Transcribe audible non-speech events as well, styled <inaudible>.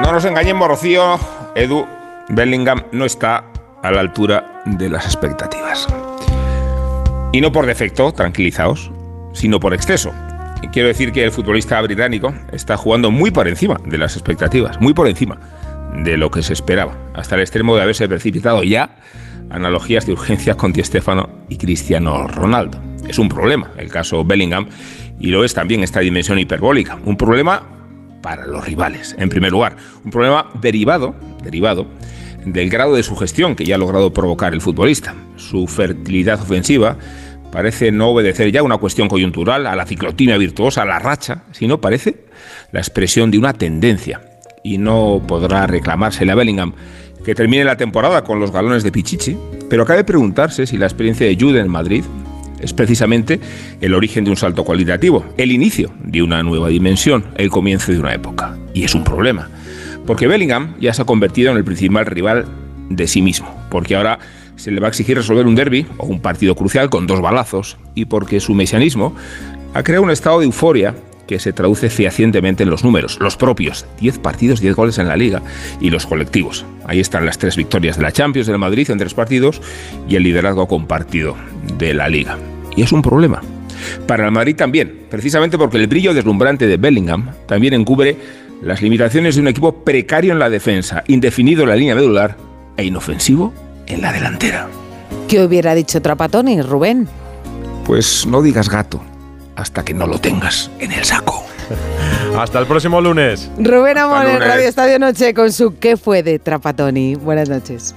No nos engañemos, Rocío. Edu Bellingham no está a la altura de las expectativas. Y no por defecto, tranquilizaos, sino por exceso. Quiero decir que el futbolista británico está jugando muy por encima de las expectativas, muy por encima de lo que se esperaba, hasta el extremo de haberse precipitado ya analogías de urgencia con Di Stefano y Cristiano Ronaldo. Es un problema el caso Bellingham y lo es también esta dimensión hiperbólica, un problema para los rivales. En primer lugar, un problema derivado, derivado del grado de sugestión que ya ha logrado provocar el futbolista. Su fertilidad ofensiva parece no obedecer ya una cuestión coyuntural, a la ciclotimia virtuosa, a la racha, sino parece la expresión de una tendencia. Y no podrá reclamársele a Bellingham que termine la temporada con los galones de Pichichi, pero cabe preguntarse si la experiencia de Jude en Madrid es precisamente el origen de un salto cualitativo, el inicio de una nueva dimensión, el comienzo de una época. Y es un problema, porque Bellingham ya se ha convertido en el principal rival de sí mismo, porque ahora se le va a exigir resolver un derby o un partido crucial con dos balazos, y porque su mesianismo ha creado un estado de euforia que se traduce fehacientemente en los números, los propios, 10 partidos, 10 goles en la liga, y los colectivos. Ahí están las tres victorias de la Champions del Madrid en tres partidos y el liderazgo compartido de la liga. Y es un problema. Para el Madrid también, precisamente porque el brillo deslumbrante de Bellingham también encubre las limitaciones de un equipo precario en la defensa, indefinido en la línea medular e inofensivo en la delantera. ¿Qué hubiera dicho Trapatoni, Rubén? Pues no digas gato hasta que no lo tengas en el saco. <laughs> Hasta el próximo lunes. Rubén Amor en Radio Estadio Noche con su ¿Qué fue de Trapatoni? Buenas noches.